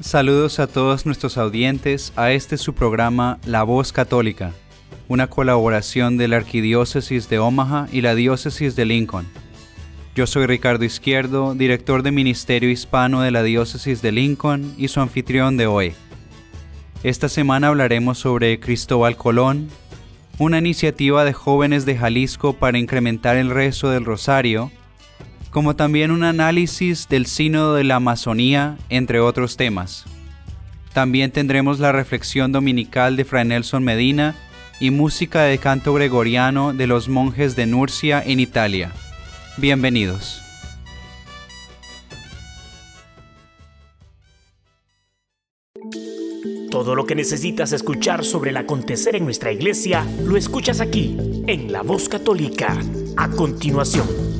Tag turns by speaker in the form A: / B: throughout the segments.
A: Saludos a todos nuestros audientes a este su programa La Voz Católica, una colaboración de la Arquidiócesis de Omaha y la Diócesis de Lincoln. Yo soy Ricardo Izquierdo, director de Ministerio Hispano de la Diócesis de Lincoln y su anfitrión de hoy. Esta semana hablaremos sobre Cristóbal Colón, una iniciativa de jóvenes de Jalisco para incrementar el rezo del rosario, como también un análisis del Sínodo de la Amazonía, entre otros temas. También tendremos la reflexión dominical de Fray Nelson Medina y música de canto gregoriano de los monjes de Nurcia en Italia. Bienvenidos.
B: Todo lo que necesitas escuchar sobre el acontecer en nuestra iglesia lo escuchas aquí, en La Voz Católica, a continuación.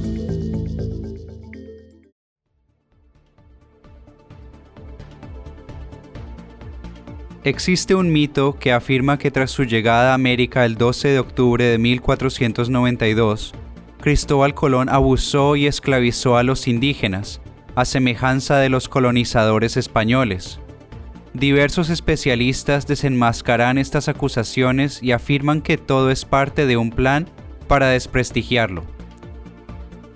A: Existe un mito que afirma que tras su llegada a América el 12 de octubre de 1492, Cristóbal Colón abusó y esclavizó a los indígenas, a semejanza de los colonizadores españoles. Diversos especialistas desenmascaran estas acusaciones y afirman que todo es parte de un plan para desprestigiarlo.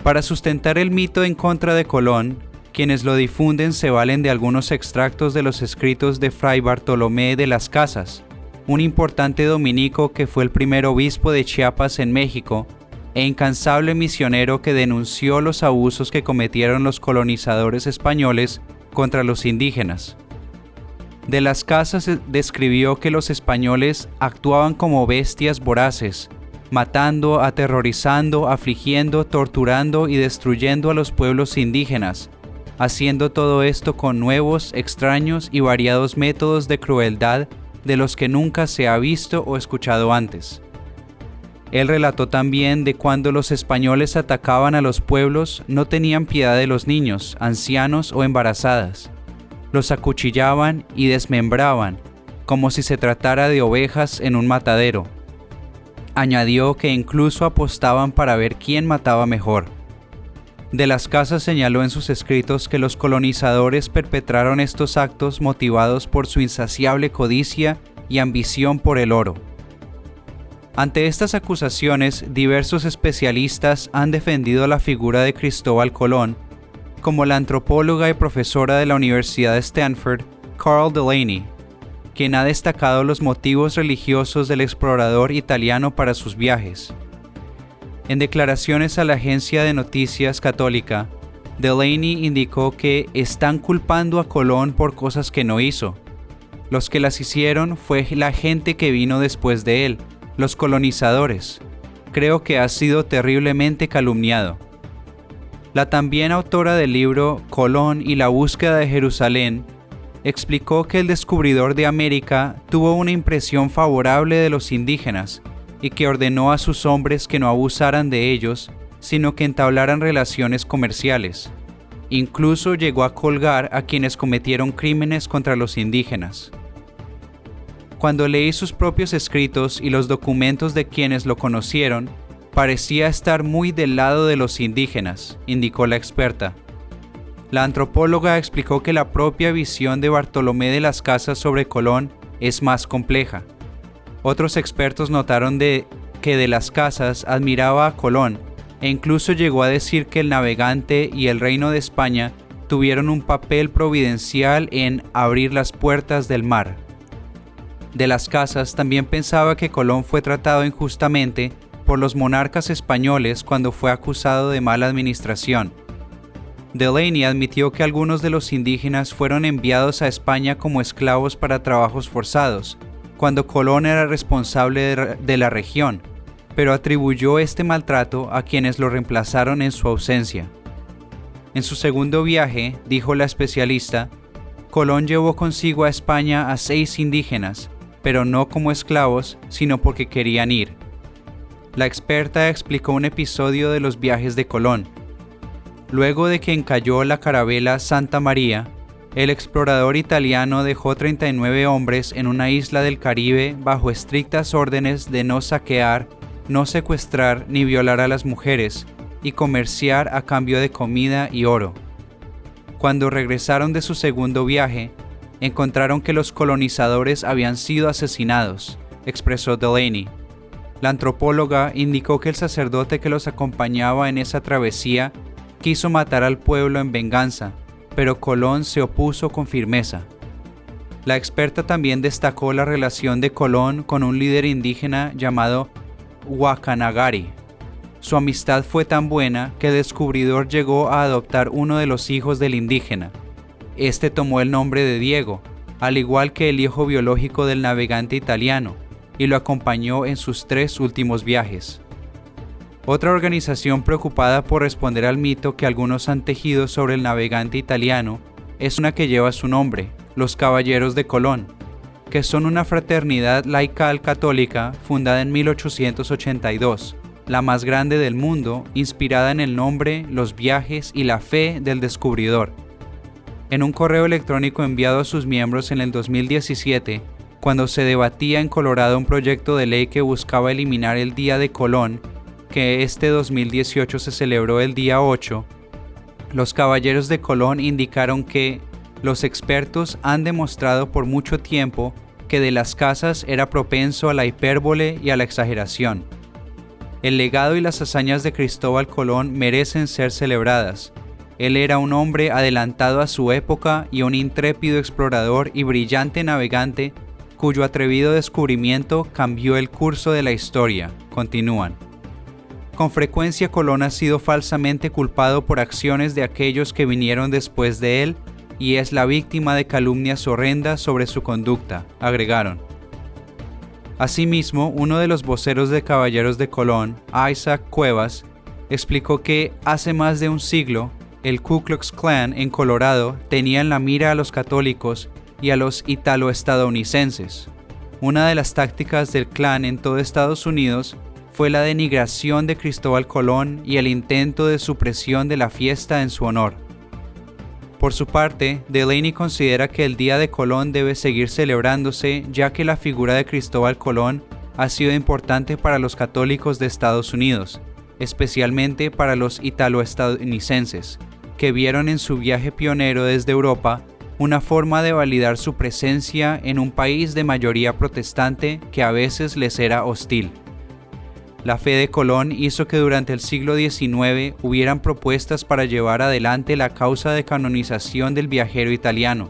A: Para sustentar el mito en contra de Colón, quienes lo difunden se valen de algunos extractos de los escritos de Fray Bartolomé de las Casas, un importante dominico que fue el primer obispo de Chiapas en México e incansable misionero que denunció los abusos que cometieron los colonizadores españoles contra los indígenas. De las Casas describió que los españoles actuaban como bestias voraces, matando, aterrorizando, afligiendo, torturando y destruyendo a los pueblos indígenas, haciendo todo esto con nuevos, extraños y variados métodos de crueldad de los que nunca se ha visto o escuchado antes. Él relató también de cuando los españoles atacaban a los pueblos no tenían piedad de los niños, ancianos o embarazadas. Los acuchillaban y desmembraban, como si se tratara de ovejas en un matadero. Añadió que incluso apostaban para ver quién mataba mejor. De las Casas señaló en sus escritos que los colonizadores perpetraron estos actos motivados por su insaciable codicia y ambición por el oro. Ante estas acusaciones, diversos especialistas han defendido la figura de Cristóbal Colón, como la antropóloga y profesora de la Universidad de Stanford, Carl Delaney, quien ha destacado los motivos religiosos del explorador italiano para sus viajes. En declaraciones a la agencia de noticias católica, Delaney indicó que están culpando a Colón por cosas que no hizo. Los que las hicieron fue la gente que vino después de él, los colonizadores. Creo que ha sido terriblemente calumniado. La también autora del libro Colón y la búsqueda de Jerusalén explicó que el descubridor de América tuvo una impresión favorable de los indígenas y que ordenó a sus hombres que no abusaran de ellos, sino que entablaran relaciones comerciales. Incluso llegó a colgar a quienes cometieron crímenes contra los indígenas. Cuando leí sus propios escritos y los documentos de quienes lo conocieron, parecía estar muy del lado de los indígenas, indicó la experta. La antropóloga explicó que la propia visión de Bartolomé de las Casas sobre Colón es más compleja. Otros expertos notaron que de las casas admiraba a Colón e incluso llegó a decir que el navegante y el reino de España tuvieron un papel providencial en abrir las puertas del mar. De las casas también pensaba que Colón fue tratado injustamente por los monarcas españoles cuando fue acusado de mala administración. Delaney admitió que algunos de los indígenas fueron enviados a España como esclavos para trabajos forzados, cuando Colón era responsable de la región, pero atribuyó este maltrato a quienes lo reemplazaron en su ausencia. En su segundo viaje, dijo la especialista, Colón llevó consigo a España a seis indígenas, pero no como esclavos, sino porque querían ir. La experta explicó un episodio de los viajes de Colón. Luego de que encalló la carabela Santa María, el explorador italiano dejó 39 hombres en una isla del Caribe bajo estrictas órdenes de no saquear, no secuestrar ni violar a las mujeres y comerciar a cambio de comida y oro. Cuando regresaron de su segundo viaje, encontraron que los colonizadores habían sido asesinados, expresó Delaney. La antropóloga indicó que el sacerdote que los acompañaba en esa travesía quiso matar al pueblo en venganza, pero Colón se opuso con firmeza. La experta también destacó la relación de Colón con un líder indígena llamado Wakanagari. Su amistad fue tan buena que el descubridor llegó a adoptar uno de los hijos del indígena, este tomó el nombre de Diego, al igual que el hijo biológico del navegante italiano, y lo acompañó en sus tres últimos viajes. Otra organización preocupada por responder al mito que algunos han tejido sobre el navegante italiano es una que lleva su nombre, los Caballeros de Colón, que son una fraternidad laical católica fundada en 1882, la más grande del mundo, inspirada en el nombre, los viajes y la fe del descubridor. En un correo electrónico enviado a sus miembros en el 2017, cuando se debatía en Colorado un proyecto de ley que buscaba eliminar el Día de Colón, que este 2018 se celebró el día 8, los caballeros de Colón indicaron que los expertos han demostrado por mucho tiempo que de las casas era propenso a la hipérbole y a la exageración. El legado y las hazañas de Cristóbal Colón merecen ser celebradas, él era un hombre adelantado a su época y un intrépido explorador y brillante navegante cuyo atrevido descubrimiento cambió el curso de la historia, continúan. Con frecuencia Colón ha sido falsamente culpado por acciones de aquellos que vinieron después de él y es la víctima de calumnias horrendas sobre su conducta, agregaron. Asimismo, uno de los voceros de Caballeros de Colón, Isaac Cuevas, explicó que hace más de un siglo el Ku Klux Klan en Colorado tenía en la mira a los católicos y a los italo-estadounidenses. Una de las tácticas del Klan en todo Estados Unidos fue la denigración de Cristóbal Colón y el intento de supresión de la fiesta en su honor. Por su parte, Delaney considera que el Día de Colón debe seguir celebrándose ya que la figura de Cristóbal Colón ha sido importante para los católicos de Estados Unidos, especialmente para los italo-estadounidenses, que vieron en su viaje pionero desde Europa una forma de validar su presencia en un país de mayoría protestante que a veces les era hostil. La fe de Colón hizo que durante el siglo XIX hubieran propuestas para llevar adelante la causa de canonización del viajero italiano.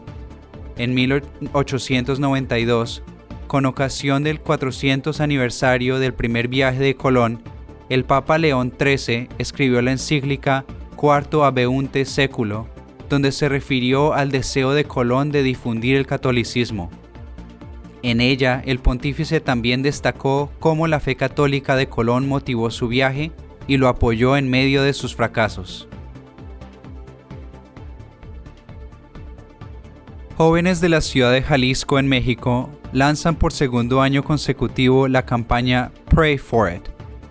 A: En 1892, con ocasión del 400 aniversario del primer viaje de Colón, el Papa León XIII escribió la encíclica Cuarto Abeunte Século, donde se refirió al deseo de Colón de difundir el catolicismo. En ella, el pontífice también destacó cómo la fe católica de Colón motivó su viaje y lo apoyó en medio de sus fracasos. Jóvenes de la ciudad de Jalisco en México lanzan por segundo año consecutivo la campaña Pray for It,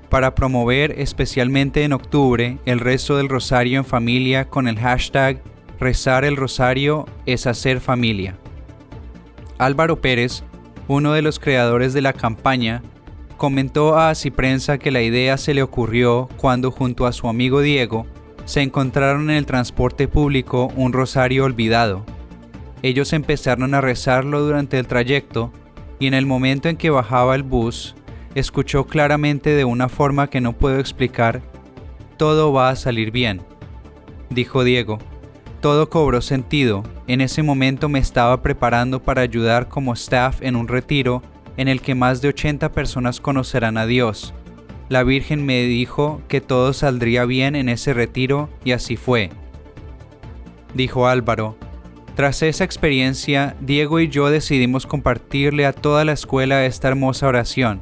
A: para promover especialmente en octubre el resto del rosario en familia con el hashtag Rezar el rosario es hacer familia. Álvaro Pérez, uno de los creadores de la campaña, comentó a Prensa que la idea se le ocurrió cuando junto a su amigo Diego se encontraron en el transporte público un rosario olvidado. Ellos empezaron a rezarlo durante el trayecto y en el momento en que bajaba el bus, escuchó claramente de una forma que no puedo explicar, todo va a salir bien. Dijo Diego, todo cobró sentido, en ese momento me estaba preparando para ayudar como staff en un retiro en el que más de 80 personas conocerán a Dios. La Virgen me dijo que todo saldría bien en ese retiro y así fue. Dijo Álvaro, tras esa experiencia, Diego y yo decidimos compartirle a toda la escuela esta hermosa oración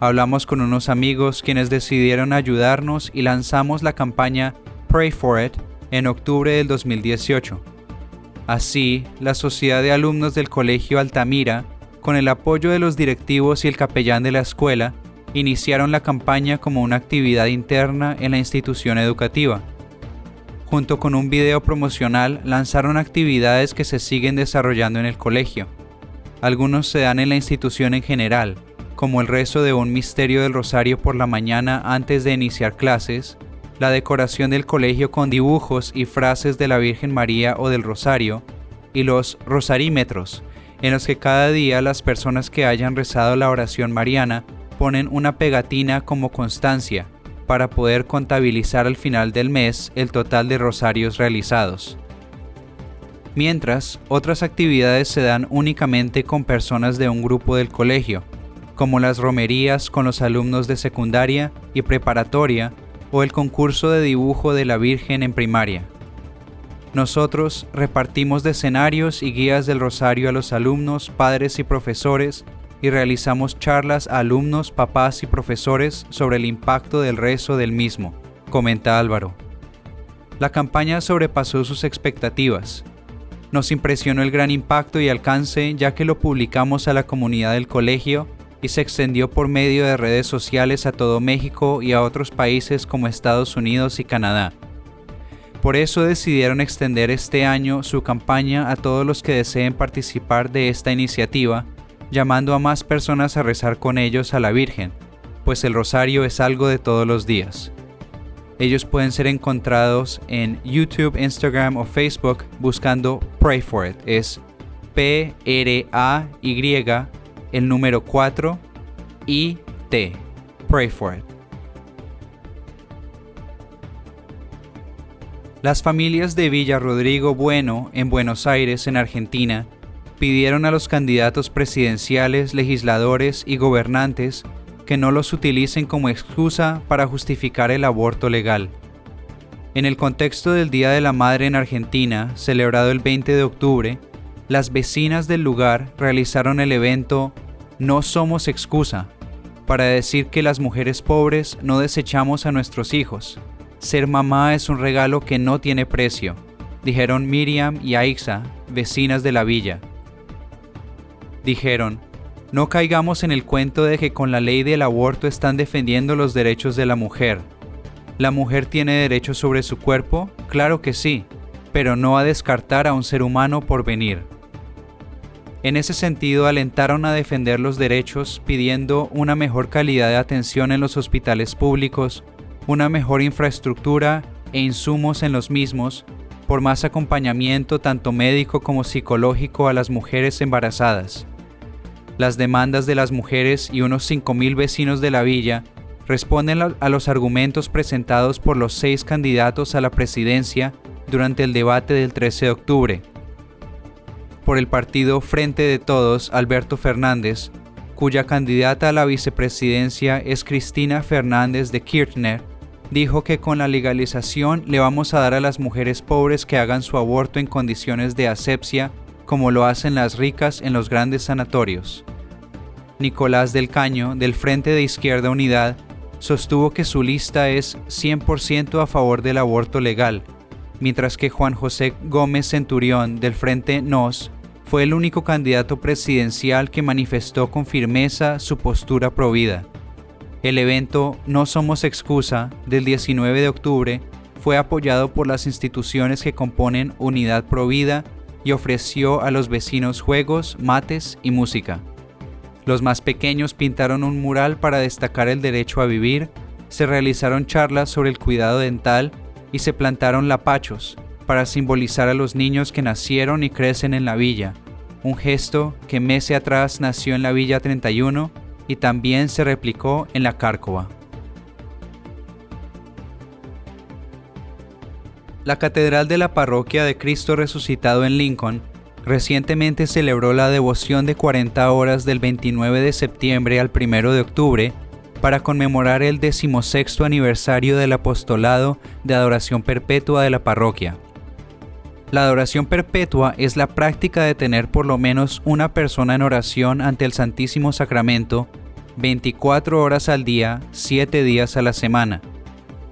A: Hablamos con unos amigos quienes decidieron ayudarnos y lanzamos la campaña Pray for It en octubre del 2018. Así, la Sociedad de Alumnos del Colegio Altamira, con el apoyo de los directivos y el capellán de la escuela, iniciaron la campaña como una actividad interna en la institución educativa. Junto con un video promocional lanzaron actividades que se siguen desarrollando en el colegio. Algunos se dan en la institución en general, como el rezo de un misterio del rosario por la mañana antes de iniciar clases, la decoración del colegio con dibujos y frases de la Virgen María o del Rosario, y los rosarímetros, en los que cada día las personas que hayan rezado la oración mariana ponen una pegatina como constancia para poder contabilizar al final del mes el total de rosarios realizados. Mientras, otras actividades se dan únicamente con personas de un grupo del colegio, como las romerías con los alumnos de secundaria y preparatoria o el concurso de dibujo de la Virgen en primaria. Nosotros repartimos escenarios y guías del rosario a los alumnos, padres y profesores y realizamos charlas a alumnos, papás y profesores sobre el impacto del rezo del mismo, comenta Álvaro. La campaña sobrepasó sus expectativas. Nos impresionó el gran impacto y alcance ya que lo publicamos a la comunidad del colegio y se extendió por medio de redes sociales a todo México y a otros países como Estados Unidos y Canadá. Por eso decidieron extender este año su campaña a todos los que deseen participar de esta iniciativa, llamando a más personas a rezar con ellos a la Virgen, pues el rosario es algo de todos los días. Ellos pueden ser encontrados en YouTube, Instagram o Facebook buscando Pray for It. Es P-R-A-Y el número 4 y T. Pray for it. Las familias de Villa Rodrigo Bueno en Buenos Aires, en Argentina, pidieron a los candidatos presidenciales, legisladores y gobernantes que no los utilicen como excusa para justificar el aborto legal. En el contexto del Día de la Madre en Argentina, celebrado el 20 de octubre, las vecinas del lugar realizaron el evento no somos excusa para decir que las mujeres pobres no desechamos a nuestros hijos. Ser mamá es un regalo que no tiene precio, dijeron Miriam y Aixa, vecinas de la villa. Dijeron, no caigamos en el cuento de que con la ley del aborto están defendiendo los derechos de la mujer. ¿La mujer tiene derechos sobre su cuerpo? Claro que sí, pero no a descartar a un ser humano por venir. En ese sentido, alentaron a defender los derechos pidiendo una mejor calidad de atención en los hospitales públicos, una mejor infraestructura e insumos en los mismos, por más acompañamiento tanto médico como psicológico a las mujeres embarazadas. Las demandas de las mujeres y unos 5.000 vecinos de la villa responden a los argumentos presentados por los seis candidatos a la presidencia durante el debate del 13 de octubre por el partido Frente de Todos, Alberto Fernández, cuya candidata a la vicepresidencia es Cristina Fernández de Kirchner, dijo que con la legalización le vamos a dar a las mujeres pobres que hagan su aborto en condiciones de asepsia como lo hacen las ricas en los grandes sanatorios. Nicolás del Caño, del Frente de Izquierda Unidad, sostuvo que su lista es 100% a favor del aborto legal, mientras que Juan José Gómez Centurión, del Frente NOS, fue el único candidato presidencial que manifestó con firmeza su postura provida. El evento No Somos Excusa del 19 de octubre fue apoyado por las instituciones que componen Unidad Provida y ofreció a los vecinos juegos, mates y música. Los más pequeños pintaron un mural para destacar el derecho a vivir, se realizaron charlas sobre el cuidado dental y se plantaron lapachos, para simbolizar a los niños que nacieron y crecen en la villa, un gesto que meses atrás nació en la Villa 31 y también se replicó en la Cárcova. La Catedral de la Parroquia de Cristo Resucitado en Lincoln recientemente celebró la devoción de 40 horas del 29 de septiembre al 1 de octubre para conmemorar el decimosexto aniversario del apostolado de adoración perpetua de la parroquia. La adoración perpetua es la práctica de tener por lo menos una persona en oración ante el Santísimo Sacramento 24 horas al día, 7 días a la semana.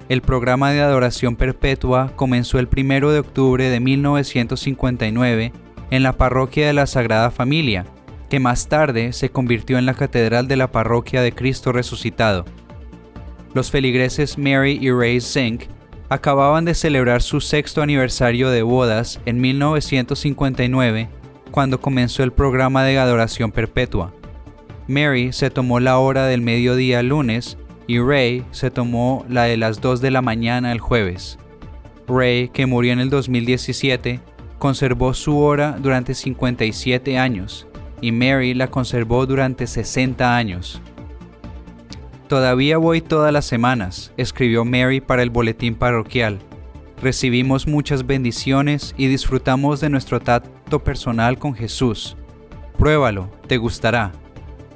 A: El programa de adoración perpetua comenzó el 1 de octubre de 1959 en la parroquia de la Sagrada Familia, que más tarde se convirtió en la catedral de la parroquia de Cristo Resucitado. Los feligreses Mary y Ray Zink acababan de celebrar su sexto aniversario de bodas en 1959 cuando comenzó el programa de adoración perpetua. Mary se tomó la hora del mediodía lunes y Ray se tomó la de las 2 de la mañana el jueves. Ray, que murió en el 2017, conservó su hora durante 57 años y Mary la conservó durante 60 años. Todavía voy todas las semanas, escribió Mary para el boletín parroquial. Recibimos muchas bendiciones y disfrutamos de nuestro tacto personal con Jesús. Pruébalo, te gustará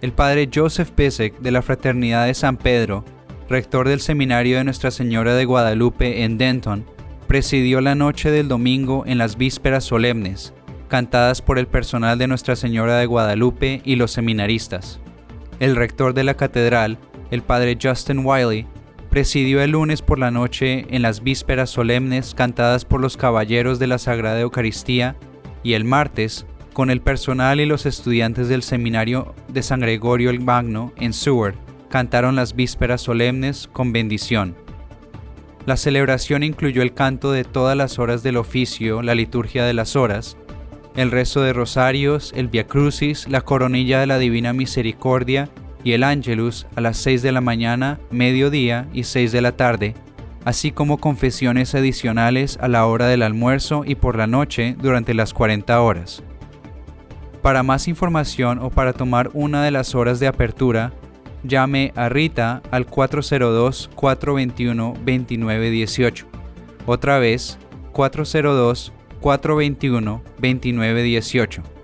A: el padre Joseph Pesek de la Fraternidad de San Pedro, rector del Seminario de Nuestra Señora de Guadalupe en Denton, presidió la noche del domingo en las vísperas solemnes, cantadas por el personal de Nuestra Señora de Guadalupe y los seminaristas. El rector de la catedral, el padre Justin Wiley, presidió el lunes por la noche en las vísperas solemnes cantadas por los caballeros de la Sagrada Eucaristía y el martes con el personal y los estudiantes del seminario de San Gregorio el Magno en Seward, cantaron las vísperas solemnes con bendición. La celebración incluyó el canto de todas las horas del oficio, la liturgia de las horas, el rezo de rosarios, el Via Crucis, la coronilla de la Divina Misericordia y el Angelus a las 6 de la mañana, mediodía y 6 de la tarde, así como confesiones adicionales a la hora del almuerzo y por la noche durante las 40 horas. Para más información o para tomar una de las horas de apertura, llame a Rita al 402-421-2918. Otra vez, 402-421-2918.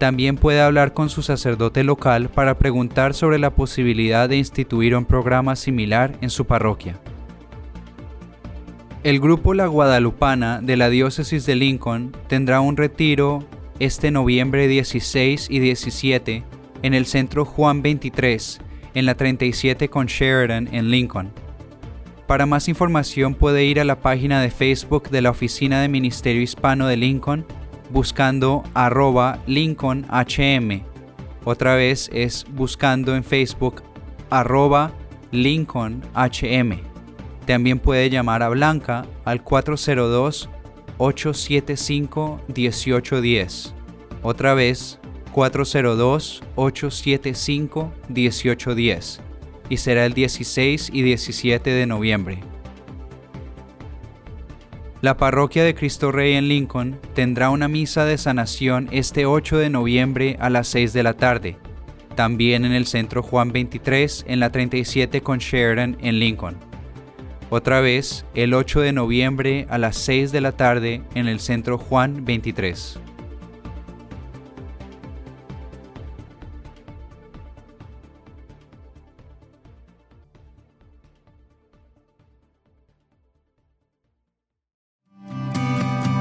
A: También puede hablar con su sacerdote local para preguntar sobre la posibilidad de instituir un programa similar en su parroquia. El grupo La Guadalupana de la Diócesis de Lincoln tendrá un retiro este noviembre 16 y 17 en el Centro Juan 23, en la 37 con Sheridan en Lincoln. Para más información puede ir a la página de Facebook de la Oficina de Ministerio Hispano de Lincoln buscando arroba LincolnHM. Otra vez es buscando en Facebook arroba LincolnHM. También puede llamar a Blanca al 402 875-1810. Otra vez, 402-875-1810. Y será el 16 y 17 de noviembre. La parroquia de Cristo Rey en Lincoln tendrá una misa de sanación este 8 de noviembre a las 6 de la tarde, también en el Centro Juan 23 en la 37 con Sheridan en Lincoln. Otra vez, el 8 de noviembre a las 6 de la tarde en el Centro Juan 23.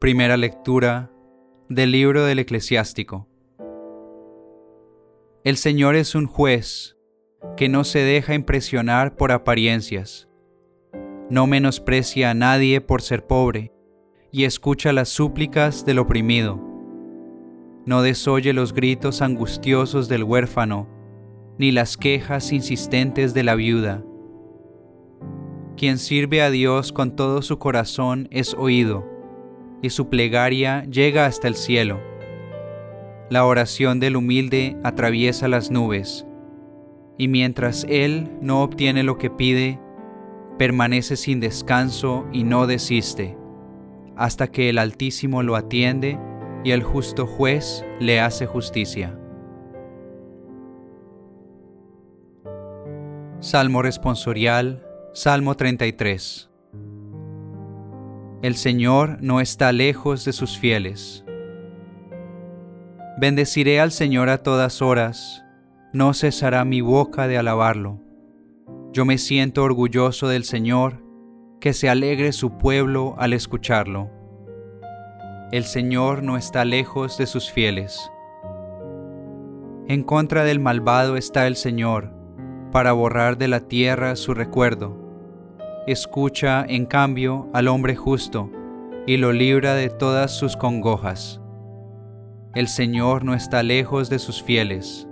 A: Primera lectura del libro del eclesiástico. El Señor es un juez que no se deja impresionar por apariencias. No menosprecia a nadie por ser pobre y escucha las súplicas del oprimido. No desoye los gritos angustiosos del huérfano ni las quejas insistentes de la viuda. Quien sirve a Dios con todo su corazón es oído y su plegaria llega hasta el cielo. La oración del humilde atraviesa las nubes, y mientras él no obtiene lo que pide, permanece sin descanso y no desiste, hasta que el Altísimo lo atiende y el justo juez le hace justicia. Salmo responsorial, Salmo 33. El Señor no está lejos de sus fieles. Bendeciré al Señor a todas horas, no cesará mi boca de alabarlo. Yo me siento orgulloso del Señor, que se alegre su pueblo al escucharlo. El Señor no está lejos de sus fieles. En contra del malvado está el Señor, para borrar de la tierra su recuerdo. Escucha, en cambio, al hombre justo, y lo libra de todas sus congojas. El Señor no está lejos de sus fieles.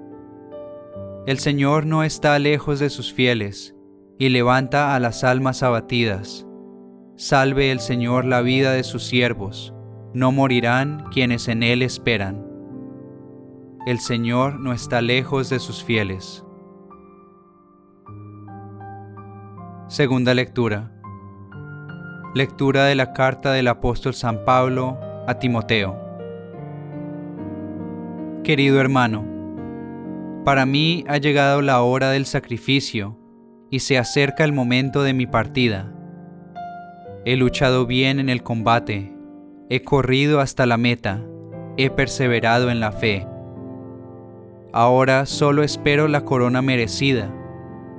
A: El Señor no está lejos de sus fieles, y levanta a las almas abatidas. Salve el Señor la vida de sus siervos, no morirán quienes en Él esperan. El Señor no está lejos de sus fieles. Segunda lectura. Lectura de la carta del apóstol San Pablo a Timoteo. Querido hermano, para mí ha llegado la hora del sacrificio y se acerca el momento de mi partida. He luchado bien en el combate, he corrido hasta la meta, he perseverado en la fe. Ahora solo espero la corona merecida,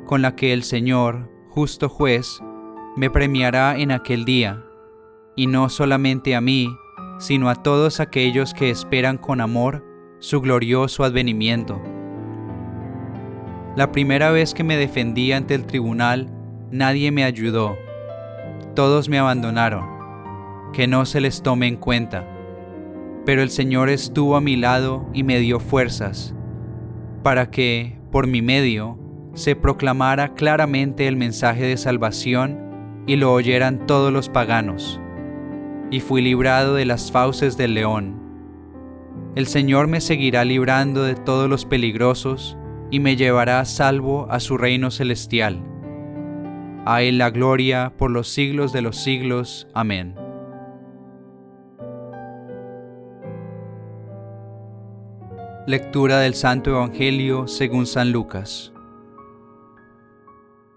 A: con la que el Señor, justo juez, me premiará en aquel día, y no solamente a mí, sino a todos aquellos que esperan con amor su glorioso advenimiento. La primera vez que me defendí ante el tribunal, nadie me ayudó. Todos me abandonaron. Que no se les tome en cuenta. Pero el Señor estuvo a mi lado y me dio fuerzas, para que, por mi medio, se proclamara claramente el mensaje de salvación y lo oyeran todos los paganos. Y fui librado de las fauces del león. El Señor me seguirá librando de todos los peligrosos y me llevará salvo a su reino celestial. A Él la gloria por los siglos de los siglos. Amén. Lectura del Santo Evangelio según San Lucas.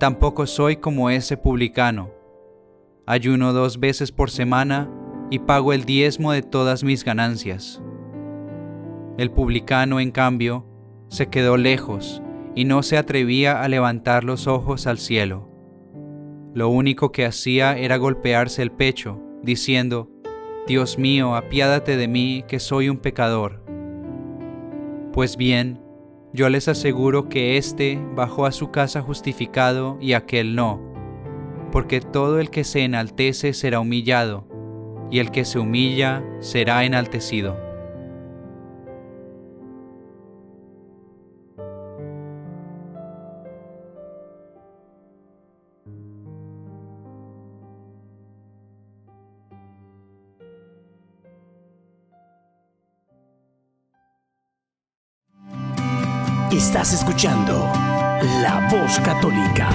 A: tampoco soy como ese publicano. Ayuno dos veces por semana y pago el diezmo de todas mis ganancias. El publicano, en cambio, se quedó lejos y no se atrevía a levantar los ojos al cielo. Lo único que hacía era golpearse el pecho, diciendo, Dios mío, apiádate de mí, que soy un pecador. Pues bien, yo les aseguro que éste bajó a su casa justificado y aquel no, porque todo el que se enaltece será humillado, y el que se humilla será enaltecido.
B: Estás escuchando La Voz Católica.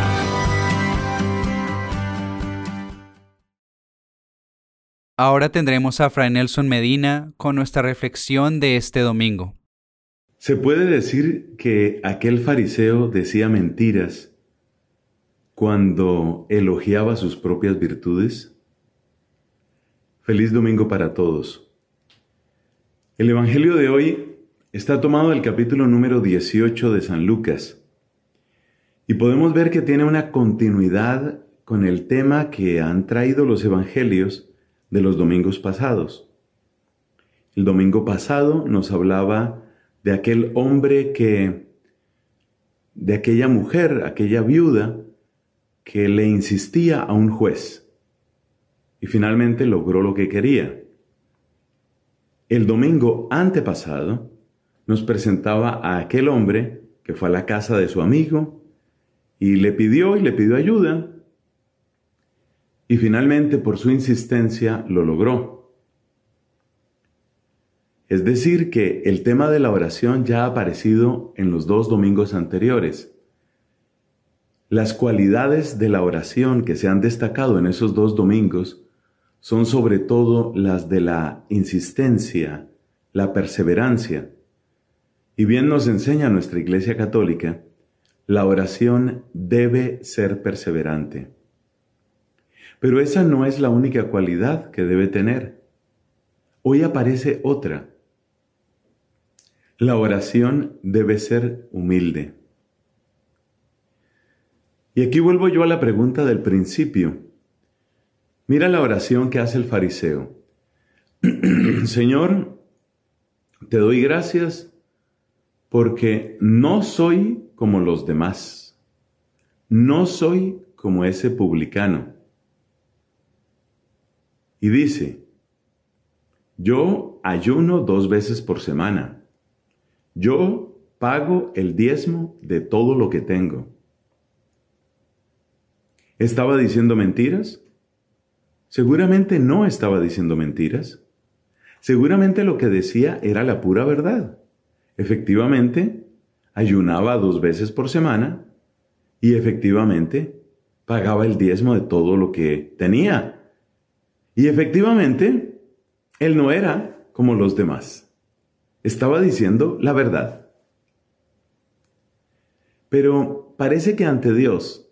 A: Ahora tendremos a Fray Nelson Medina con nuestra reflexión de este domingo.
C: ¿Se puede decir que aquel fariseo decía mentiras cuando elogiaba sus propias virtudes? Feliz domingo para todos. El Evangelio de hoy está tomado del capítulo número 18 de San Lucas. Y podemos ver que tiene una continuidad con el tema que han traído los evangelios de los domingos pasados. El domingo pasado nos hablaba de aquel hombre que de aquella mujer, aquella viuda, que le insistía a un juez y finalmente logró lo que quería. El domingo antepasado nos presentaba a aquel hombre que fue a la casa de su amigo y le pidió y le pidió ayuda y finalmente por su insistencia lo logró. Es decir, que el tema de la oración ya ha aparecido en los dos domingos anteriores. Las cualidades de la oración que se han destacado en esos dos domingos son sobre todo las de la insistencia, la perseverancia. Y bien nos enseña nuestra Iglesia Católica, la oración debe ser perseverante. Pero esa no es la única cualidad que debe tener. Hoy aparece otra. La oración debe ser humilde. Y aquí vuelvo yo a la pregunta del principio. Mira la oración que hace el fariseo. Señor, te doy gracias porque no soy como los demás. No soy como ese publicano y dice, yo ayuno dos veces por semana. Yo pago el diezmo de todo lo que tengo. ¿Estaba diciendo mentiras? Seguramente no estaba diciendo mentiras. Seguramente lo que decía era la pura verdad. Efectivamente, ayunaba dos veces por semana y efectivamente pagaba el diezmo de todo lo que tenía. Y efectivamente, él no era como los demás. Estaba diciendo la verdad. Pero parece que ante Dios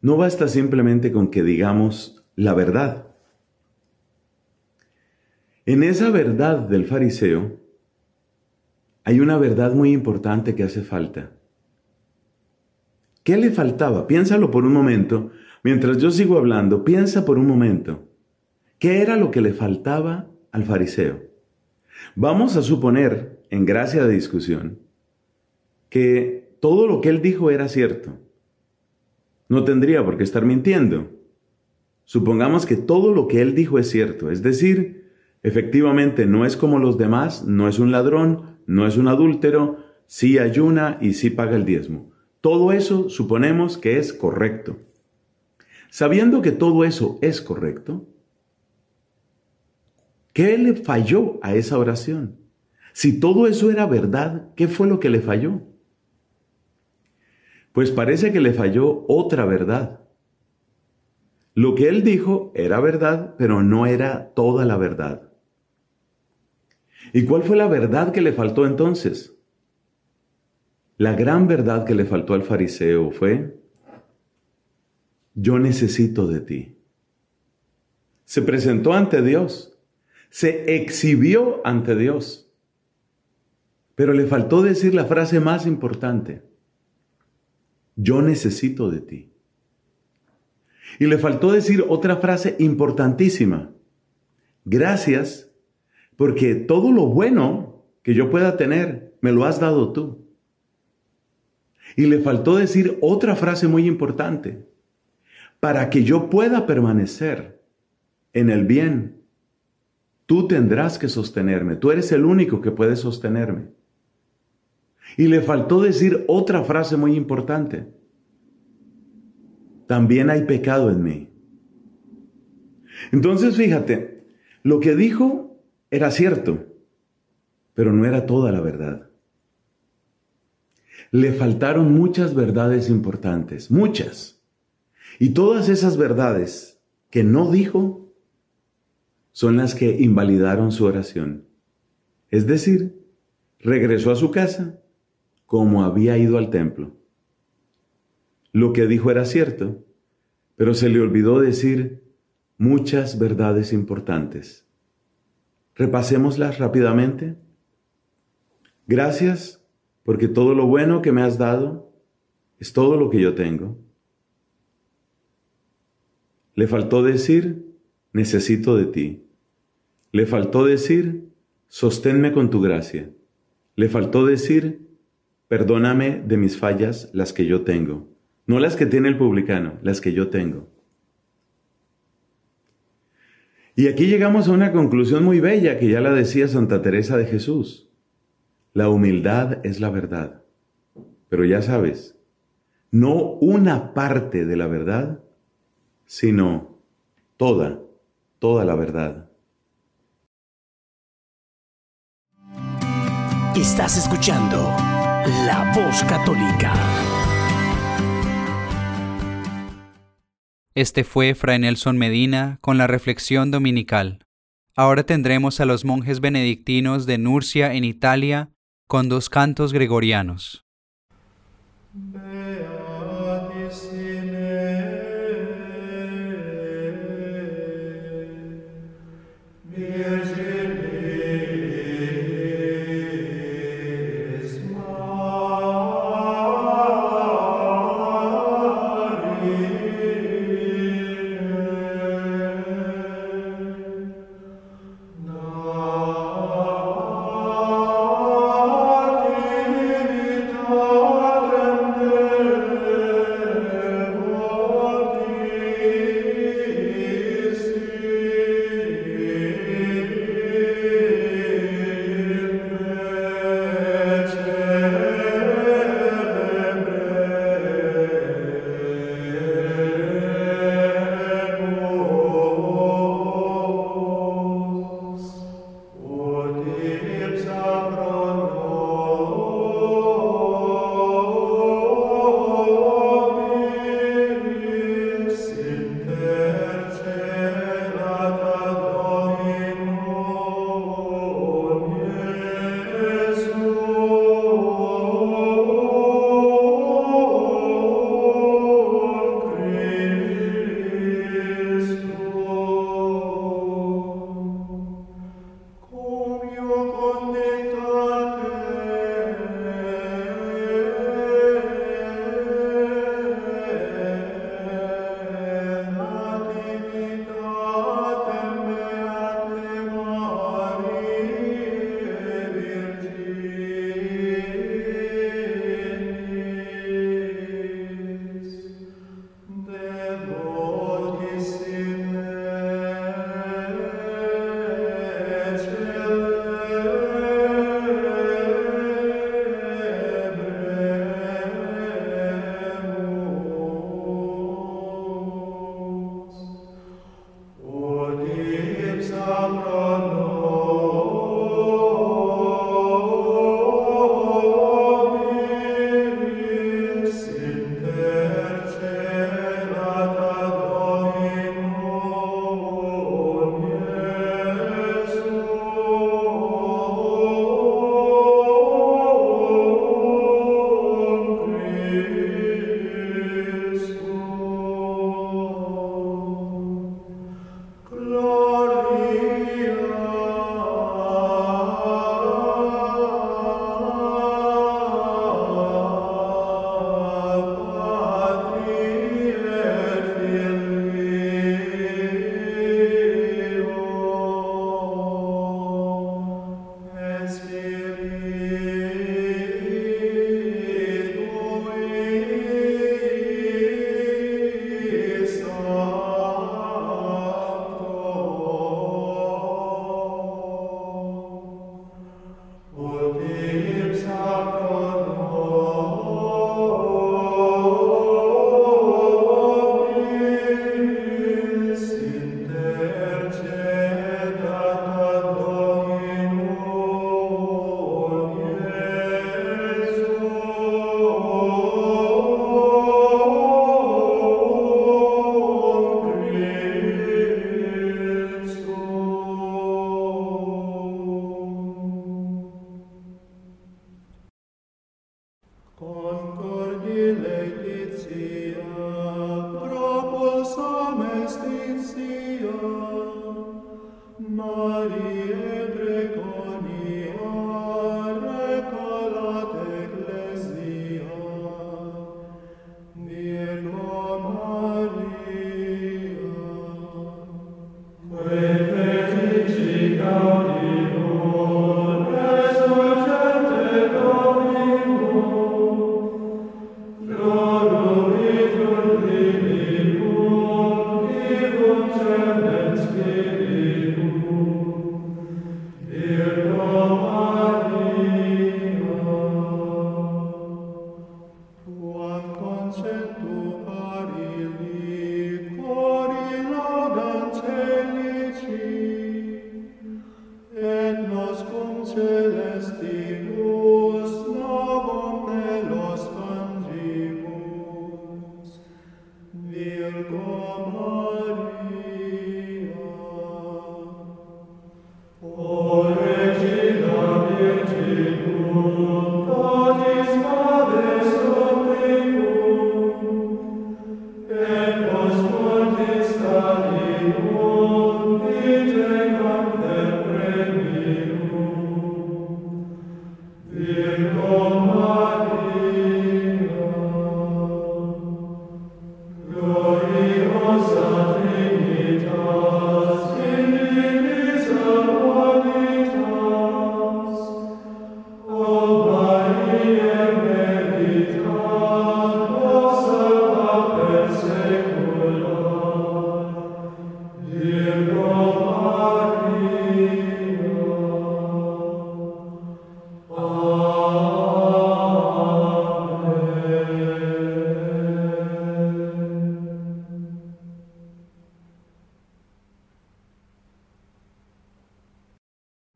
C: no basta simplemente con que digamos la verdad. En esa verdad del fariseo hay una verdad muy importante que hace falta. ¿Qué le faltaba? Piénsalo por un momento. Mientras yo sigo hablando, piensa por un momento. ¿Qué era lo que le faltaba al fariseo? Vamos a suponer, en gracia de discusión, que todo lo que él dijo era cierto. No tendría por qué estar mintiendo. Supongamos que todo lo que él dijo es cierto, es decir, efectivamente no es como los demás, no es un ladrón, no es un adúltero, sí ayuna y sí paga el diezmo. Todo eso suponemos que es correcto. Sabiendo que todo eso es correcto, ¿Qué le falló a esa oración? Si todo eso era verdad, ¿qué fue lo que le falló? Pues parece que le falló otra verdad. Lo que él dijo era verdad, pero no era toda la verdad. ¿Y cuál fue la verdad que le faltó entonces? La gran verdad que le faltó al fariseo fue, yo necesito de ti. Se presentó ante Dios se exhibió ante Dios. Pero le faltó decir la frase más importante. Yo necesito de ti. Y le faltó decir otra frase importantísima. Gracias porque todo lo bueno que yo pueda tener me lo has dado tú. Y le faltó decir otra frase muy importante. Para que yo pueda permanecer en el bien Tú tendrás que sostenerme, tú eres el único que puede sostenerme. Y le faltó decir otra frase muy importante. También hay pecado en mí. Entonces fíjate, lo que dijo era cierto, pero no era toda la verdad. Le faltaron muchas verdades importantes, muchas. Y todas esas verdades que no dijo, son las que invalidaron su oración. Es decir, regresó a su casa como había ido al templo. Lo que dijo era cierto, pero se le olvidó decir muchas verdades importantes. Repasémoslas rápidamente. Gracias porque todo lo bueno que me has dado es todo lo que yo tengo. Le faltó decir, necesito de ti. Le faltó decir, sosténme con tu gracia. Le faltó decir, Perdóname de mis fallas, las que yo tengo. No las que tiene el publicano, las que yo tengo. Y aquí llegamos a una conclusión muy bella que ya la decía Santa Teresa de Jesús. La humildad es la verdad. Pero ya sabes, no una parte de la verdad, sino toda, toda la verdad.
B: Estás escuchando La Voz Católica.
A: Este fue Fray Nelson Medina con la reflexión dominical. Ahora tendremos a los monjes benedictinos de Nurcia en Italia con dos cantos gregorianos.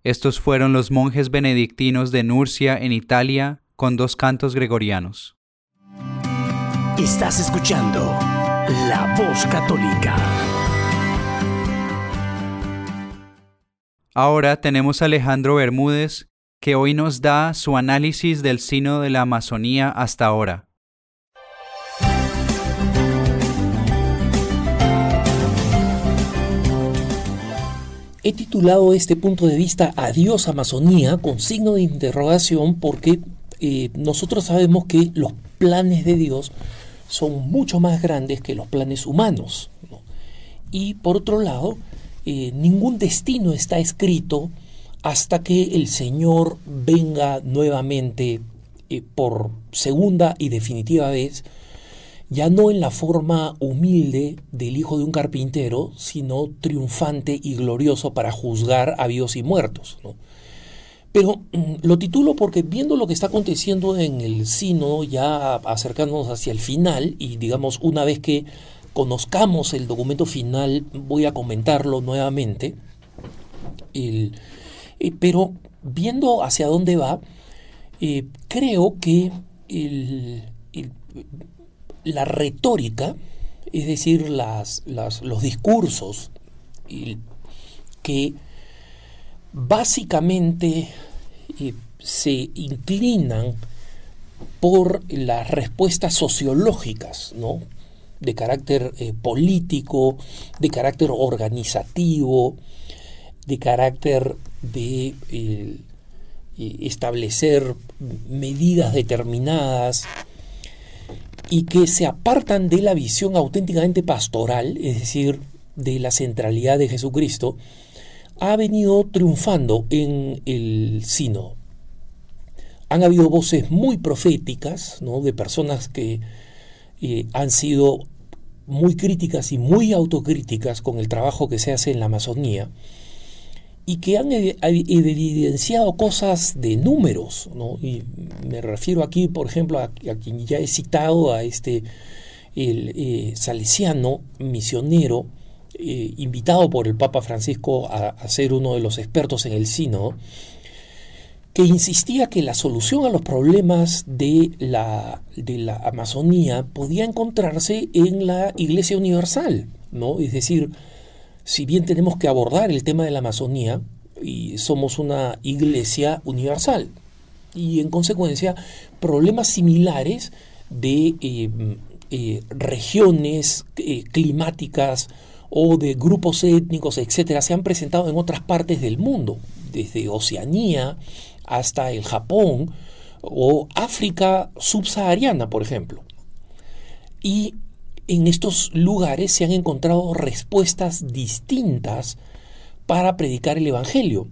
A: Estos fueron los monjes benedictinos de Nurcia en Italia con dos cantos gregorianos.
B: Estás escuchando La Voz Católica.
A: Ahora tenemos a Alejandro Bermúdez, que hoy nos da su análisis del sino de la Amazonía hasta ahora.
D: He titulado este punto de vista Adiós Amazonía con signo de interrogación porque eh, nosotros sabemos que los planes de Dios son mucho más grandes que los planes humanos. Y por otro lado, eh, ningún destino está escrito hasta que el Señor venga nuevamente eh, por segunda y definitiva vez ya no en la forma humilde del hijo de un carpintero, sino triunfante y glorioso para juzgar a vivos y muertos. Pero mm, lo titulo porque viendo lo que está aconteciendo en el sino, ya acercándonos hacia el final, y digamos una vez que conozcamos el documento final, voy a comentarlo nuevamente, eh, pero viendo hacia dónde va, eh, creo que el, la retórica, es decir, las, los discursos que básicamente eh, se inclinan por las respuestas sociológicas, ¿no? de carácter eh, político, de carácter organizativo, de carácter de eh, establecer medidas determinadas y que se apartan de la visión auténticamente pastoral, es decir, de la centralidad de Jesucristo, ha venido triunfando en el sino. Han habido voces muy proféticas, ¿no? de personas que eh, han sido muy críticas y muy autocríticas con el trabajo que se hace en la Amazonía, y que han evidenciado cosas de números, ¿no? y me refiero aquí, por ejemplo, a, quien ya he citado, a este el eh, salesiano misionero, eh, invitado por el Papa Francisco a, ser uno de los expertos en el sino, que insistía que la solución a los problemas de la, de la Amazonía podía encontrarse en la Iglesia Universal, ¿no? Es decir, si bien tenemos que abordar el tema de la Amazonía, y somos una iglesia universal, y en consecuencia problemas similares de eh, eh, regiones eh, climáticas o de grupos étnicos, etcétera, se han presentado en otras partes del mundo, desde Oceanía hasta el Japón o África subsahariana, por ejemplo. Y en estos lugares se han encontrado respuestas distintas para predicar el Evangelio.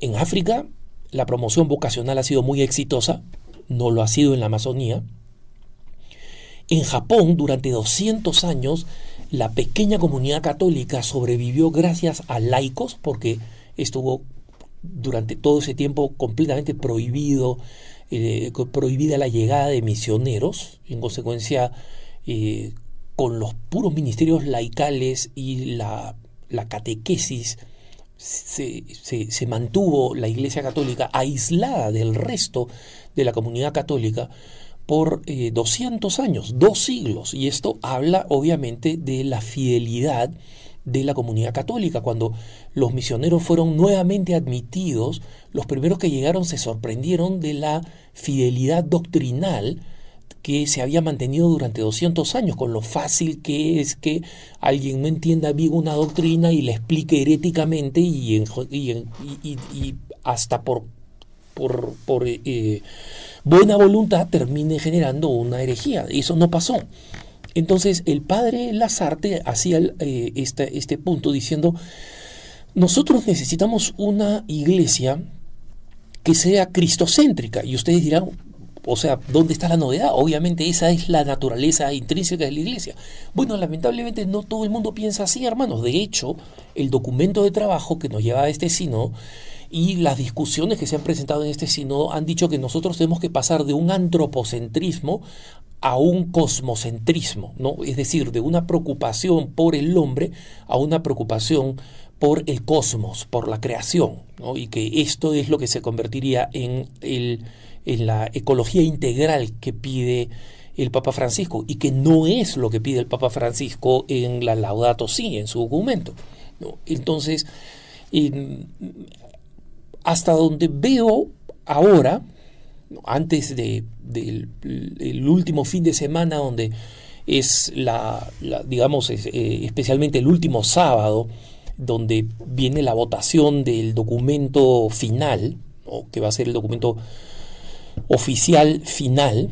D: En África, la promoción vocacional ha sido muy exitosa, no lo ha sido en la Amazonía. En Japón, durante 200 años, la pequeña comunidad católica sobrevivió gracias a laicos, porque estuvo durante todo ese tiempo completamente prohibido, eh, prohibida la llegada de misioneros. En consecuencia, eh, con los puros ministerios laicales y la, catequesis, se, mantuvo la Iglesia Católica aislada del resto de la comunidad católica por 200 eh, años, dos siglos. Y esto habla obviamente de la fidelidad de la comunidad católica. Cuando los misioneros fueron nuevamente admitidos, los primeros que llegaron se sorprendieron de la fidelidad doctrinal que se había mantenido durante 200 años, con lo fácil que es que alguien no entienda bien una doctrina y la explique heréticamente y, hasta por, por, por eh, buena voluntad termine generando una herejía. Eso no pasó. Entonces el padre Lazarte hacía este, este punto diciendo, nosotros necesitamos una iglesia que sea cristocéntrica. Y ustedes dirán, o sea, ¿dónde está la novedad? Obviamente esa es la naturaleza intrínseca de la iglesia. Bueno, lamentablemente no todo el mundo piensa así, hermanos. De hecho, el documento de trabajo que nos lleva a este sínodo y las discusiones que se han presentado en este sínodo han dicho que nosotros tenemos que pasar de un antropocentrismo a un cosmocentrismo, ¿no? Es decir, de una preocupación por el hombre a una preocupación por el cosmos, por la creación, y que esto es lo que se convertiría en, el, en la ecología integral que pide el Papa Francisco y que no es lo que pide el Papa Francisco en la Laudato Si, en su documento. Entonces, hasta donde veo ahora, antes del último fin de semana, donde es la, digamos, eh, especialmente el último sábado, donde viene la votación del documento final, o que va a ser el documento oficial final,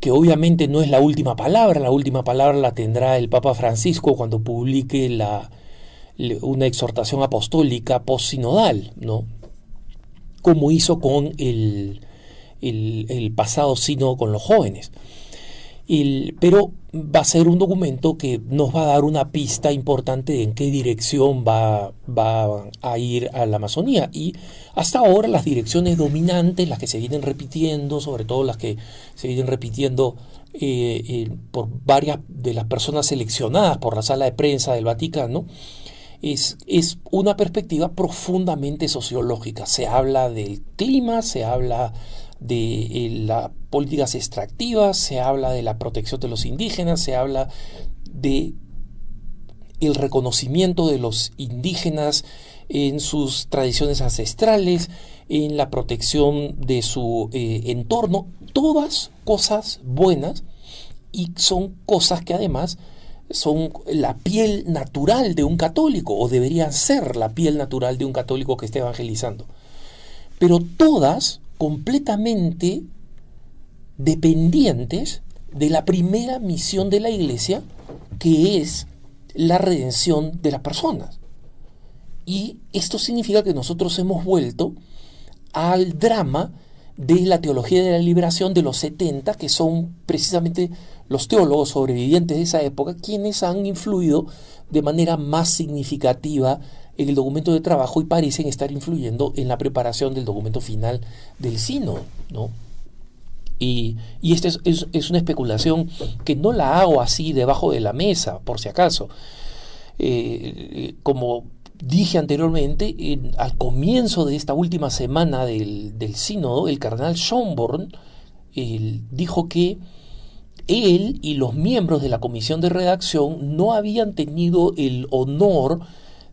D: que obviamente no es la última palabra, la última palabra la tendrá el Papa Francisco cuando publique la, una exhortación apostólica post-sinodal, ¿no? como hizo con el, el, pasado sino con los jóvenes. Pero va a ser un documento que nos va a dar una pista importante de en qué dirección va, a ir a la Amazonía. Y hasta ahora las direcciones dominantes, las que se vienen repitiendo, sobre todo las que se vienen repitiendo eh, eh, por varias de las personas seleccionadas por la sala de prensa del Vaticano, es, una perspectiva profundamente sociológica. Se habla del clima, se habla de eh, las políticas extractivas, se habla de la protección de los indígenas, se habla de el reconocimiento de los indígenas en sus tradiciones ancestrales, en la protección de su eh, entorno, todas cosas buenas y son cosas que además son la piel natural de un católico o deberían ser la piel natural de un católico que esté evangelizando. Pero todas completamente dependientes de la primera misión de la iglesia, que es la redención de las personas. Y esto significa que nosotros hemos vuelto al drama de la teología de la liberación de los 70, que son precisamente los teólogos sobrevivientes de esa época quienes han influido de manera más significativa en el documento de trabajo y parecen estar influyendo en la preparación del documento final del sino, ¿no? Y, esta es, una especulación que no la hago así debajo de la mesa, por si acaso. Eh, como dije anteriormente, al comienzo de esta última semana del, del sínodo, el cardenal Schomborn dijo que él y los miembros de la comisión de redacción no habían tenido el honor,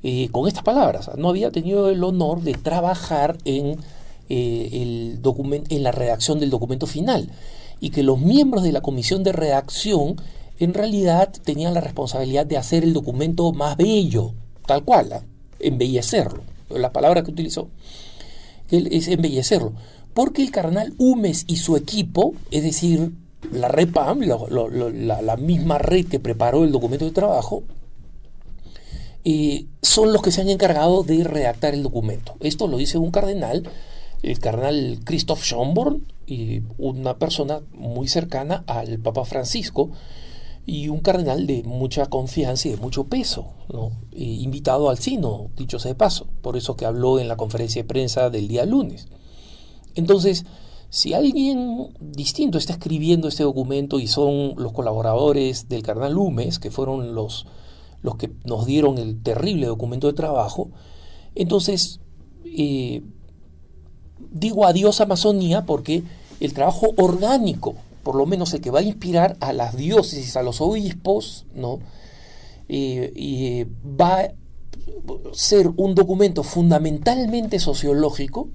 D: eh, con estas palabras, no había tenido el honor de trabajar en, eh, el en la redacción del documento final y que los miembros de la comisión de redacción en realidad tenían la responsabilidad de hacer el documento más bello, tal cual, ¿ah? embellecerlo. La palabra que utilizó es embellecerlo. Porque el carnal Humes y su equipo, es decir, la REPAM, la, misma red que preparó el documento de trabajo, son los que se han encargado de redactar el documento. Esto lo dice un cardenal, el cardenal Christoph Schomborn, y una persona muy cercana al Papa Francisco, y un cardenal de mucha confianza y de mucho peso, invitado al sino, dicho sea de paso, por eso que habló en la conferencia de prensa del día lunes. Entonces, si alguien distinto está escribiendo este documento y son los colaboradores del cardenal Lumes, que fueron los, los que nos dieron el terrible documento de trabajo, entonces eh, digo adiós Amazonía porque el trabajo orgánico, por lo menos el que va a inspirar a las diócesis, a los obispos, ¿no? Eh, va a ser un documento fundamentalmente sociológico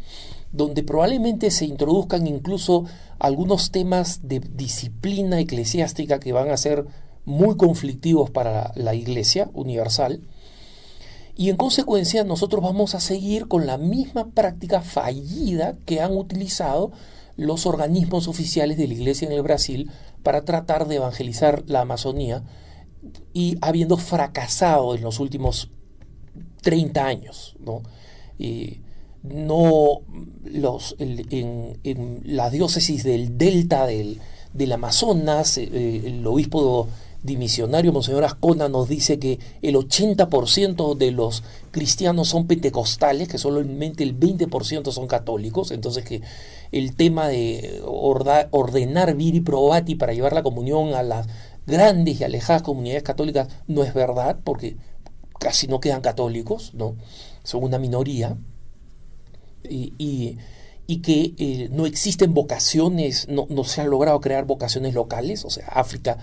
D: donde probablemente se introduzcan incluso algunos temas de disciplina eclesiástica que van a ser muy conflictivos para la Iglesia universal. Y en consecuencia nosotros vamos a seguir con la misma práctica fallida que han utilizado los organismos oficiales de la Iglesia en el Brasil para tratar de evangelizar la Amazonía y habiendo fracasado en los últimos 30 años. ¿no? no los, en, la diócesis del delta del, Amazonas, eh, eh, el obispo dimisionario Monseñor Ascona nos dice que el 80% de los cristianos son pentecostales, que solamente el 20% son católicos, entonces que el tema de ordenar viri probati para llevar la comunión a las grandes y alejadas comunidades católicas no es verdad, porque casi no quedan católicos, ¿no? son una minoría, y, que eh, no existen vocaciones, no, no, se han logrado crear vocaciones locales, o sea, África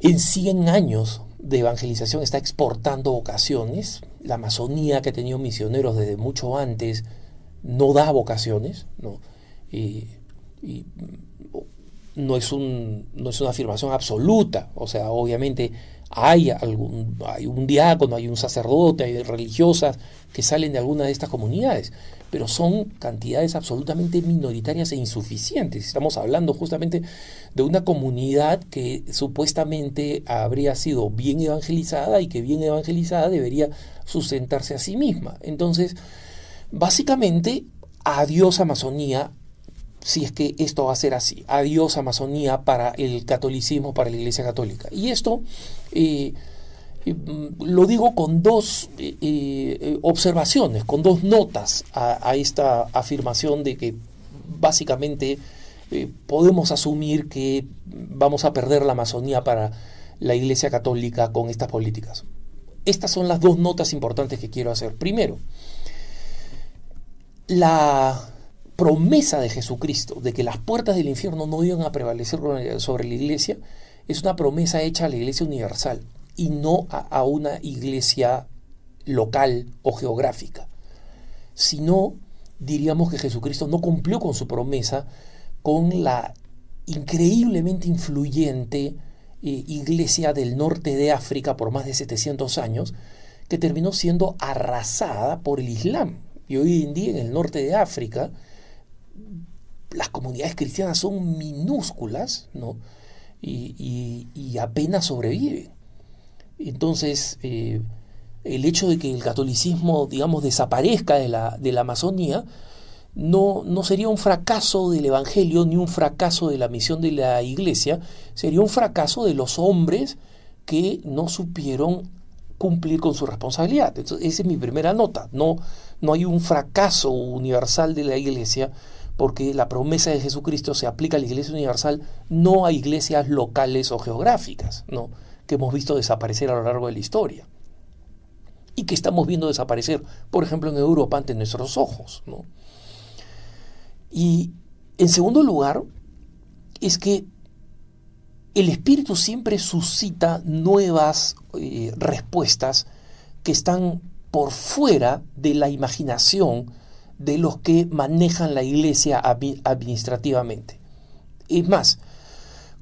D: en 100 años de evangelización está exportando vocaciones, la Amazonía que ha tenido misioneros desde mucho antes no da vocaciones, ¿no? Y, no, es un, no es una afirmación absoluta, o sea, obviamente hay, algún, hay un diácono, hay un sacerdote, hay religiosas que salen de alguna de estas comunidades, pero son cantidades absolutamente minoritarias e insuficientes. Estamos hablando justamente de una comunidad que supuestamente habría sido bien evangelizada y que bien evangelizada debería sustentarse a sí misma. Entonces, básicamente, adiós Amazonía, si es que esto va a ser así. Adiós Amazonía para el catolicismo, para la Iglesia Católica. Y esto eh, lo digo con dos eh, observaciones, con dos notas a, esta afirmación de que básicamente podemos asumir que vamos a perder la Amazonía para la Iglesia Católica con estas políticas. Estas son las dos notas importantes que quiero hacer. Primero, la promesa de Jesucristo de que las puertas del infierno no iban a prevalecer sobre la iglesia es una promesa hecha a la iglesia universal y no a, una iglesia local o geográfica. Si no, diríamos que Jesucristo no cumplió con su promesa con la increíblemente influyente eh, iglesia del norte de África por más de 700 años, que terminó siendo arrasada por el Islam. Y hoy en día en el norte de África, las comunidades cristianas son minúsculas, ¿no? Y, apenas sobreviven. Entonces, eh, el hecho de que el catolicismo, digamos, desaparezca de la, de la Amazonía, no, no, sería un fracaso del Evangelio ni un fracaso de la misión de la Iglesia, sería un fracaso de los hombres que no supieron cumplir con su responsabilidad. Entonces, esa es mi primera nota. No, no hay un fracaso universal de la Iglesia, porque la promesa de Jesucristo se aplica a la Iglesia Universal, no a iglesias locales o geográficas, ¿no? Que hemos visto desaparecer a lo largo de la historia. Y que estamos viendo desaparecer, por ejemplo, en Europa ante nuestros ojos. ¿no? Y en segundo lugar, es que el Espíritu siempre suscita nuevas eh, respuestas que están por fuera de la imaginación de los que manejan la iglesia administrativamente. Es más,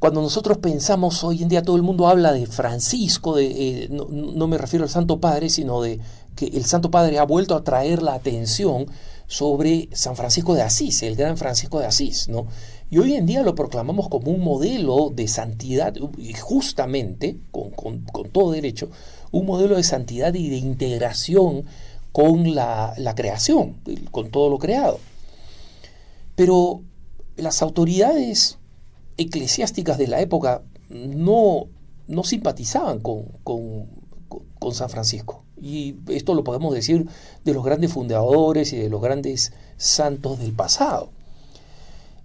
D: cuando nosotros pensamos hoy en día, todo el mundo habla de Francisco, de, eh, no, me refiero al Santo Padre, sino de que el Santo Padre ha vuelto a traer la atención sobre San Francisco de Asís, el gran Francisco de Asís, ¿no? Y hoy en día lo proclamamos como un modelo de santidad, justamente, con, con todo derecho, un modelo de santidad y de integración con la, creación, con todo lo creado. Pero las autoridades eclesiásticas de la época no, no simpatizaban con, con, San Francisco. Y esto lo podemos decir de los grandes fundadores y de los grandes santos del pasado.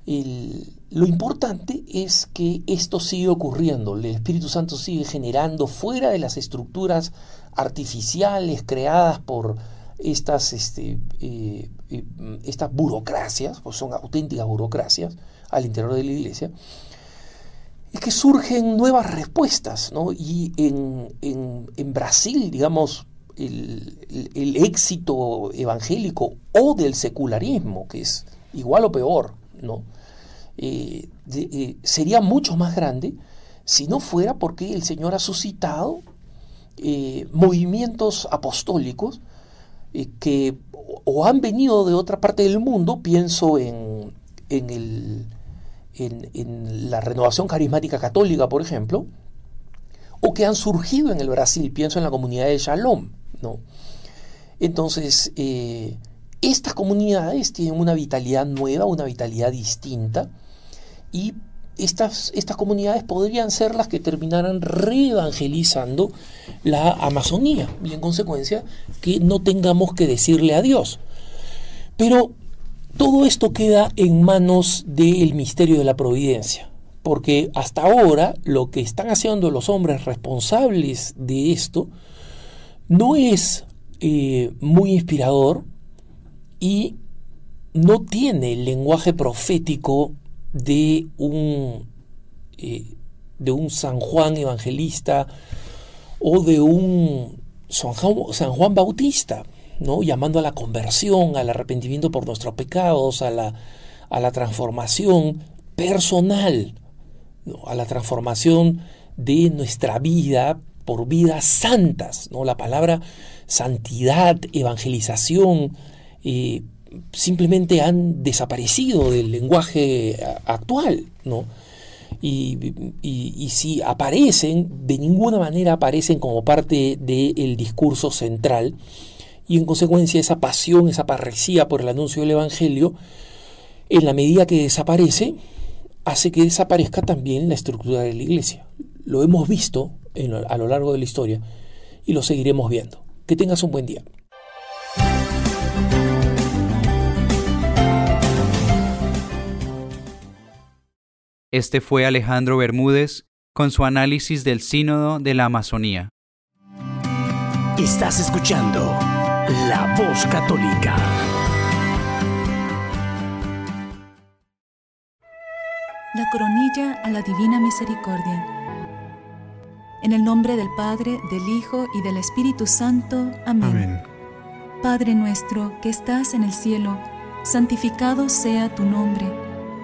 D: lo importante es que esto sigue ocurriendo, el Espíritu Santo sigue generando fuera de las estructuras artificiales creadas por estas, este, eh, eh, estas burocracias, pues son auténticas burocracias al interior de la iglesia, es que surgen nuevas respuestas, ¿no? Y en, Brasil, digamos, el, éxito evangélico o del secularismo, que es igual o peor, ¿no? Eh, sería mucho más grande si no fuera porque el Señor ha suscitado movimientos apostólicos que o han venido de otra parte del mundo, pienso en, en, el, en, la renovación carismática católica, por ejemplo, o que han surgido en el Brasil, pienso en la comunidad de Shalom. ¿no? Entonces, eh, estas comunidades tienen una vitalidad nueva, una vitalidad distinta, y estas, estas comunidades podrían ser las que terminaran reevangelizando la Amazonía y en consecuencia que no tengamos que decirle adiós. Pero todo esto queda en manos del misterio de la providencia, porque hasta ahora lo que están haciendo los hombres responsables de esto No es eh, muy inspirador y no tiene el lenguaje profético de un, eh, de un San Juan evangelista o de un San Juan, Bautista, ¿no? llamando a la conversión, al arrepentimiento por nuestros pecados, a la, a la transformación personal, a la transformación de nuestra vida por vidas santas. ¿no? La palabra santidad, evangelización, eh, simplemente han desaparecido del lenguaje actual, ¿no? Y, si aparecen, de ninguna manera aparecen como parte del discurso central, y en consecuencia esa pasión, esa parresía por el anuncio del Evangelio, en la medida que desaparece, hace que desaparezca también la estructura de la iglesia. Lo hemos visto a lo largo de la historia y lo seguiremos viendo. Que tengas un buen día.
A: Este fue Alejandro Bermúdez con su análisis del Sínodo de la Amazonía.
B: Estás escuchando La Voz Católica.
E: La coronilla a la Divina Misericordia. En el nombre del Padre, del Hijo y del Espíritu Santo. Amén. Amén. Padre nuestro que estás en el cielo, santificado sea tu nombre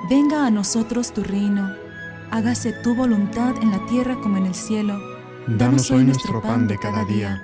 E: Venga a nosotros tu reino, hágase tu voluntad en la tierra como en el cielo.
F: Danos hoy nuestro pan de cada día,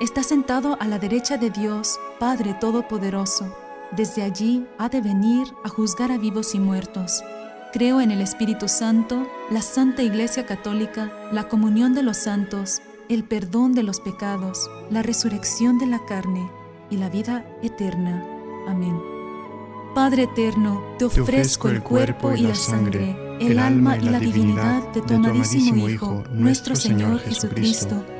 E: está sentado a la derecha de Dios, Padre Todopoderoso. Desde allí ha de venir a juzgar a vivos y muertos. Creo en el Espíritu Santo, la Santa Iglesia Católica, la comunión de los santos, el perdón de los pecados, la resurrección de la carne y la vida eterna. Amén. Padre eterno, te ofrezco el cuerpo y la sangre, el alma y la divinidad de tu amadísimo Hijo, nuestro Señor Jesucristo,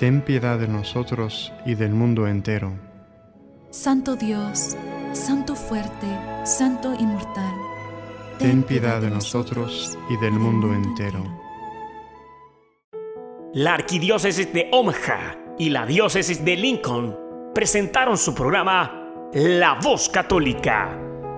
F: Ten piedad de nosotros y del mundo entero.
E: Santo Dios, Santo fuerte, Santo inmortal.
F: Ten piedad de nosotros y del mundo entero.
B: La Arquidiócesis de Omaha y la Diócesis de Lincoln presentaron su programa La Voz Católica,